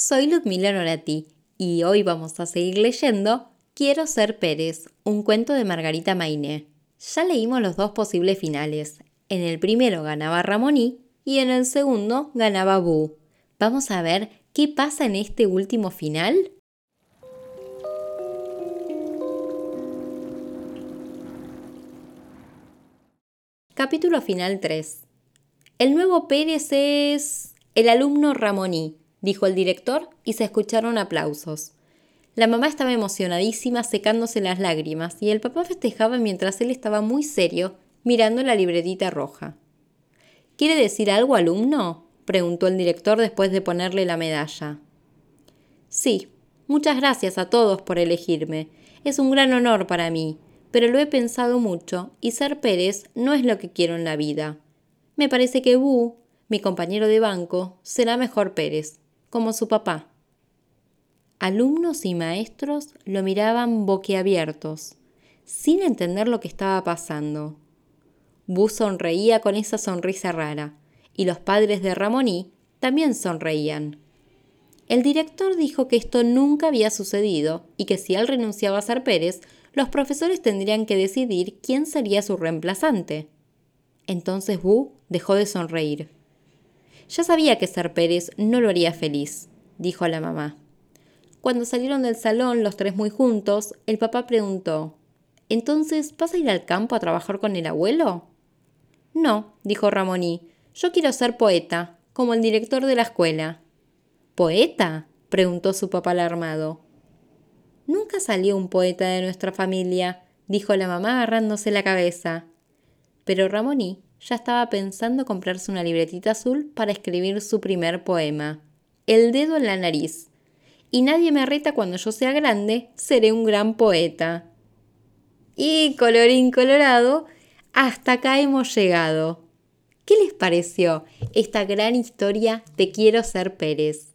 soy Ludmila Norati y hoy vamos a seguir leyendo Quiero ser Pérez, un cuento de Margarita Mainé. Ya leímos los dos posibles finales. En el primero ganaba Ramoní y en el segundo ganaba Bu. Vamos a ver qué pasa en este último final. Capítulo final 3. El nuevo Pérez es el alumno Ramoní, dijo el director y se escucharon aplausos. La mamá estaba emocionadísima secándose las lágrimas y el papá festejaba mientras él estaba muy serio mirando la libretita roja. ¿Quiere decir algo, alumno? preguntó el director después de ponerle la medalla. Sí, muchas gracias a todos por elegirme. Es un gran honor para mí, pero lo he pensado mucho y ser Pérez no es lo que quiero en la vida. Me parece que Bu, mi compañero de banco, será mejor Pérez, como su papá. Alumnos y maestros lo miraban boquiabiertos, sin entender lo que estaba pasando. Bu sonreía con esa sonrisa rara, y los padres de Ramoní también sonreían. El director dijo que esto nunca había sucedido y que si él renunciaba a ser Pérez, los profesores tendrían que decidir quién sería su reemplazante. Entonces Bu dejó de sonreír. Ya sabía que ser Pérez no lo haría feliz, dijo la mamá. Cuando salieron del salón los tres muy juntos, el papá preguntó ¿Entonces vas a ir al campo a trabajar con el abuelo? No, dijo Ramoní, yo quiero ser poeta, como el director de la escuela. ¿Poeta? preguntó su papá alarmado. Nunca salió un poeta de nuestra familia, dijo la mamá agarrándose la cabeza. Pero Ramoní ya estaba pensando comprarse una libretita azul para escribir su primer poema. El dedo en la nariz. Y nadie me reta cuando yo sea grande, seré un gran poeta. Y colorín colorado, hasta acá hemos llegado. ¿Qué les pareció esta gran historia de Quiero ser Pérez?